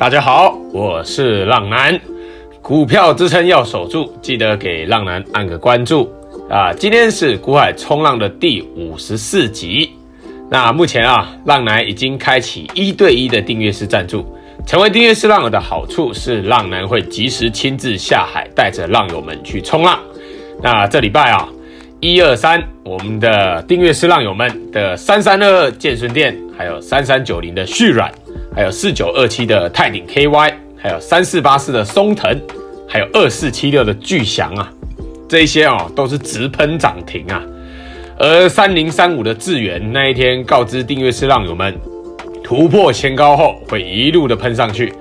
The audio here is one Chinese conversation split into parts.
大家好，我是浪男，股票支撑要守住，记得给浪男按个关注啊！今天是股海冲浪的第五十四集。那目前啊，浪男已经开启一对一的订阅式赞助。成为订阅式浪友的好处是，浪男会及时亲自下海，带着浪友们去冲浪。那这礼拜啊，一二三，我们的订阅式浪友们的三三二二建舜电，还有三三九零的续软。还有四九二七的泰鼎 KY，还有三四八四的松腾，还有二四七六的巨祥啊，这些哦都是直喷涨停啊。而三零三五的智原那一天告知订阅式浪友们，突破前高后会一路的喷上去。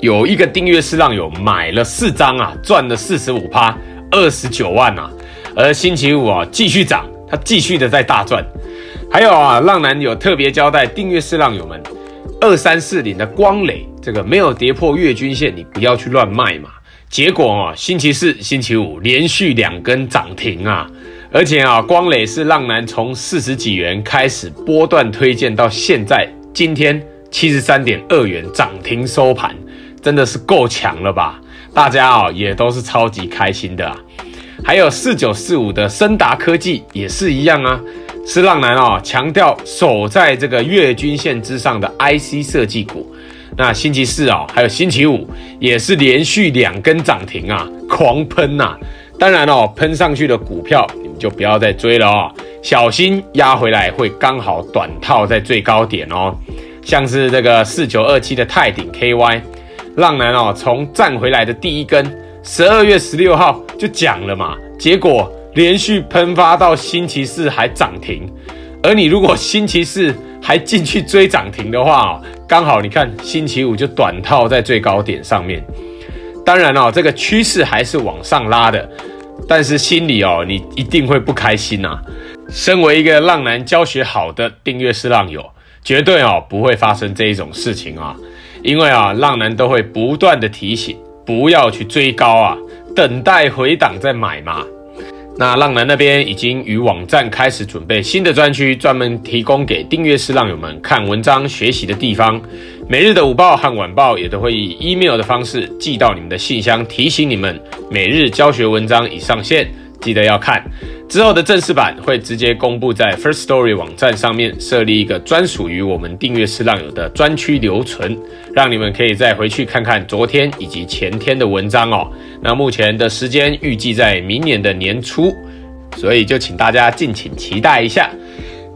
有一个订阅式浪友买了四张啊，赚了四十五趴，二十九万啊。而星期五啊继续涨，他继续的在大赚。还有啊，浪男有特别交代订阅式浪友们。二三四零的光磊，这个没有跌破月均线，你不要去乱卖嘛。结果啊，星期四、星期五连续两根涨停啊，而且啊，光磊是浪男从四十几元开始波段推荐到现在，今天七十三点二元涨停收盘，真的是够强了吧？大家啊也都是超级开心的啊。还有四九四五的升达科技也是一样啊。是浪男啊，强调守在这个月均线之上的 IC 设计股。那星期四啊，还有星期五也是连续两根涨停啊，狂喷呐！当然哦，喷上去的股票你们就不要再追了哦，小心压回来会刚好短套在最高点哦。像是这个四九二七的泰鼎 KY，浪男哦，从站回来的第一根，十二月十六号就讲了嘛，结果。连续喷发到星期四还涨停，而你如果星期四还进去追涨停的话，刚好你看星期五就短套在最高点上面。当然哦，这个趋势还是往上拉的，但是心里哦，你一定会不开心呐。身为一个浪男教学好的订阅式浪友，绝对哦不会发生这一种事情啊，因为啊，浪男都会不断的提醒，不要去追高啊，等待回档再买嘛。那浪男那边已经与网站开始准备新的专区，专门提供给订阅式浪友们看文章学习的地方。每日的午报和晚报也都会以 email 的方式寄到你们的信箱，提醒你们每日教学文章已上线。记得要看，之后的正式版会直接公布在 First Story 网站上面，设立一个专属于我们订阅式浪友的专区留存，让你们可以再回去看看昨天以及前天的文章哦。那目前的时间预计在明年的年初，所以就请大家敬请期待一下。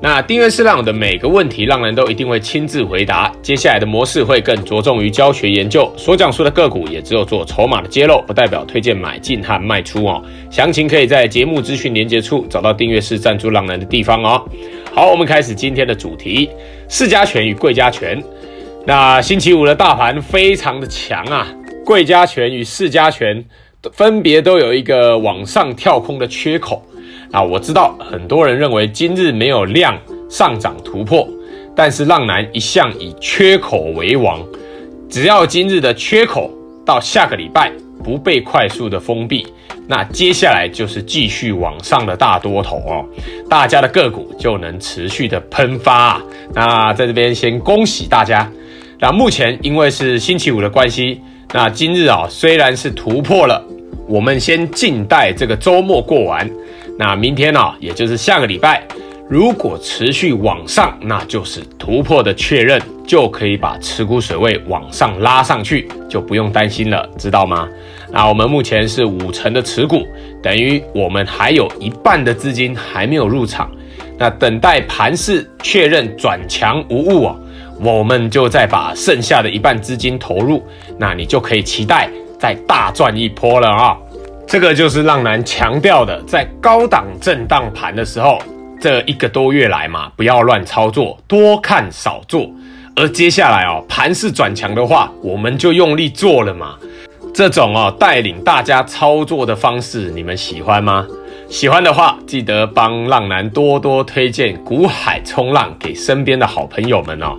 那订阅式浪友的每个问题，浪人都一定会亲自回答。接下来的模式会更着重于教学研究，所讲述的个股也只有做筹码的揭露，不代表推荐买进和卖出哦。详情可以在节目资讯连接处找到订阅式赞助浪人的地方哦。好，我们开始今天的主题：市家权与贵家权。那星期五的大盘非常的强啊，贵家权与市家权分别都有一个往上跳空的缺口。啊，我知道很多人认为今日没有量上涨突破，但是浪男一向以缺口为王，只要今日的缺口到下个礼拜不被快速的封闭，那接下来就是继续往上的大多头哦，大家的个股就能持续的喷发啊。那在这边先恭喜大家。那目前因为是星期五的关系，那今日啊虽然是突破了，我们先静待这个周末过完。那明天呢、也就是下个礼拜，如果持续往上，那就是突破的确认，就可以把持股水位往上拉上去，就不用担心了，知道吗？那我们目前是五成的持股，等于我们还有一半的资金还没有入场，那等待盘势确认转强无误啊，我们就再把剩下的一半资金投入，那你就可以期待再大赚一波了啊！这个就是浪男强调的，在高档震荡盘的时候，这一个多月来嘛，不要乱操作，多看少做。而接下来哦，盘势转强的话，我们就用力做了嘛。这种哦，带领大家操作的方式，你们喜欢吗？喜欢的话，记得帮浪男多多推荐股海冲浪给身边的好朋友们哦。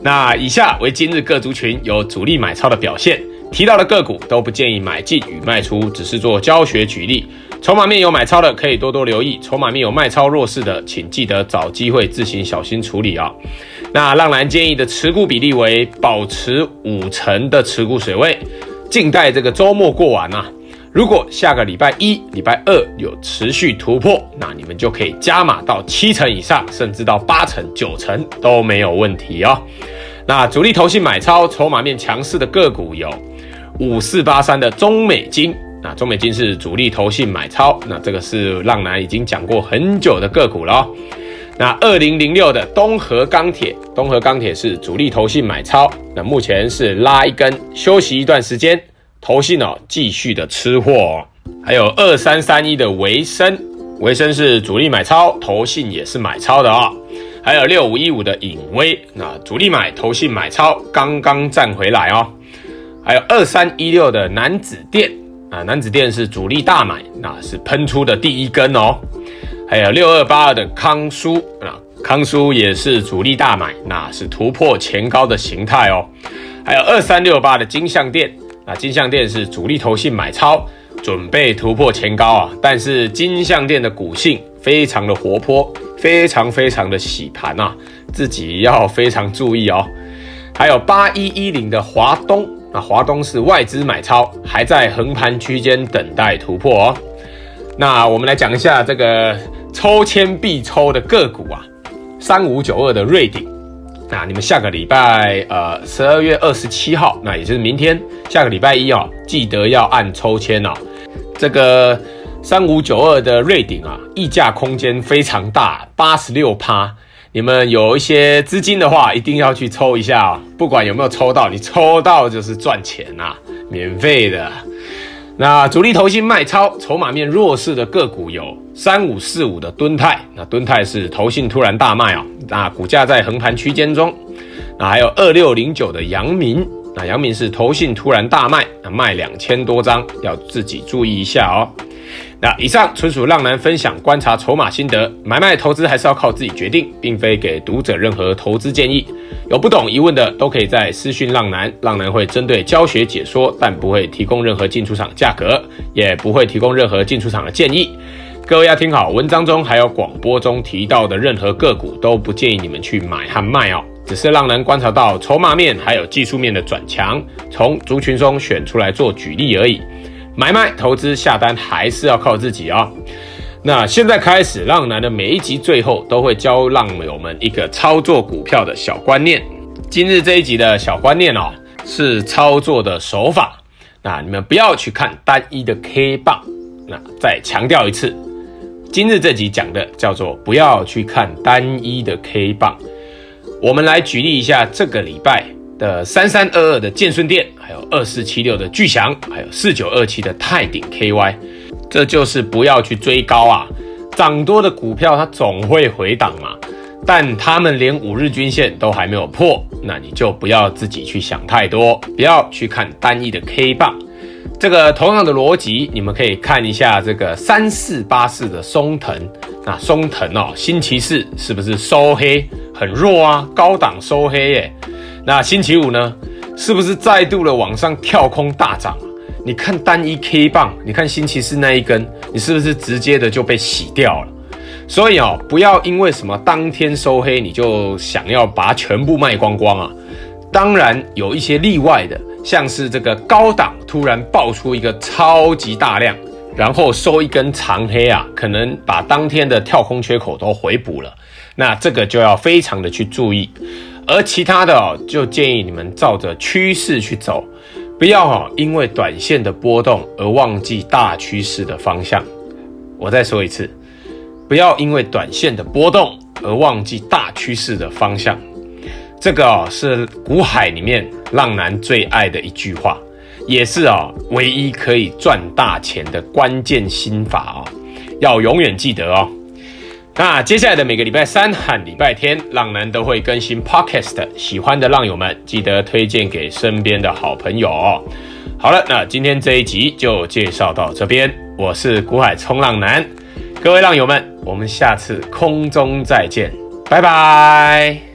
那以下为今日各族群有主力买超的表现。提到的个股都不建议买进与卖出，只是做教学举例。筹码面有买超的可以多多留意，筹码面有卖超弱势的，请记得找机会自行小心处理啊。那浪男建议的持股比例为保持五成的持股水位，静待这个周末过完啊。如果下个礼拜一、礼拜二有持续突破，那你们就可以加码到七成以上，甚至到八成、九成都没有问题哦。那主力投信买超、筹码面强势的个股有五四八三的中美金，那中美金是主力投信买超，那这个是浪男已经讲过很久的个股了。那二零零六的东河钢铁，东河钢铁是主力投信买超，那目前是拉一根休息一段时间。投信哦，继续的吃货哦，还有二三三一的维生，维生是主力买超，投信也是买超的哦。还有六五一五的颖威，那主力买，投信买超，刚刚站回来哦。还有二三一六的楠梓电啊，楠梓电是主力大买，那是喷出的第一根哦。还有六二八二的康舒啊，康舒也是主力大买，那是突破前高的形态哦。还有二三六八的金像电。那金像电是主力投信买超，准备突破前高啊！但是金像电的股性非常的活泼，非常非常的洗盘啊，自己要非常注意哦。还有八一一零的华东，那华东是外资买超，还在横盘区间等待突破哦。那我们来讲一下这个抽签必抽的个股啊，三五九二的瑞鼎。那你们下个礼拜，呃，十二月二十七号，那也就是明天，下个礼拜一哦，记得要按抽签哦。这个三五九二的瑞鼎啊，溢价空间非常大，八十六趴。你们有一些资金的话，一定要去抽一下哦。不管有没有抽到，你抽到就是赚钱呐，免费的。那主力投信卖超，筹码面弱势的个股有三五四五的敦泰，那敦泰是投信突然大卖哦，那股价在横盘区间中。那还有二六零九的阳明，那阳明是投信突然大卖，那卖两千多张，要自己注意一下哦。那以上纯属浪男分享观察筹码心得，买卖投资还是要靠自己决定，并非给读者任何投资建议。有不懂疑问的都可以在私讯浪男，浪男会针对教学解说，但不会提供任何进出场价格，也不会提供任何进出场的建议。各位要听好，文章中还有广播中提到的任何个股都不建议你们去买和卖哦，只是浪男观察到筹码面还有技术面的转强，从族群中选出来做举例而已。买卖投资下单还是要靠自己哦。那现在开始，浪男的每一集最后都会教浪友们一个操作股票的小观念。今日这一集的小观念哦，是操作的手法。那你们不要去看单一的 K 棒。那再强调一次，今日这集讲的叫做不要去看单一的 K 棒。我们来举例一下这个礼拜的三三二二的建顺电，还有二四七六的巨祥，还有四九二七的泰鼎 KY，这就是不要去追高啊！涨多的股票它总会回档嘛，但他们连五日均线都还没有破，那你就不要自己去想太多，不要去看单一的 K 棒。这个同样的逻辑，你们可以看一下这个三四八四的松藤，那松藤哦，星期四是不是收黑很弱啊？高档收黑耶。那星期五呢，是不是再度的往上跳空大涨？你看单一 K 棒，你看星期四那一根，你是不是直接的就被洗掉了？所以哦，不要因为什么当天收黑，你就想要把它全部卖光光啊！当然有一些例外的，像是这个高档突然爆出一个超级大量，然后收一根长黑啊，可能把当天的跳空缺口都回补了，那这个就要非常的去注意。而其他的哦，就建议你们照着趋势去走，不要哈因为短线的波动而忘记大趋势的方向。我再说一次，不要因为短线的波动而忘记大趋势的方向。这个哦是股海里面浪男最爱的一句话，也是啊唯一可以赚大钱的关键心法哦，要永远记得哦。那接下来的每个礼拜三和礼拜天，浪男都会更新 Podcast，喜欢的浪友们记得推荐给身边的好朋友。好了，那今天这一集就介绍到这边，我是股海冲浪男，各位浪友们，我们下次空中再见，拜拜。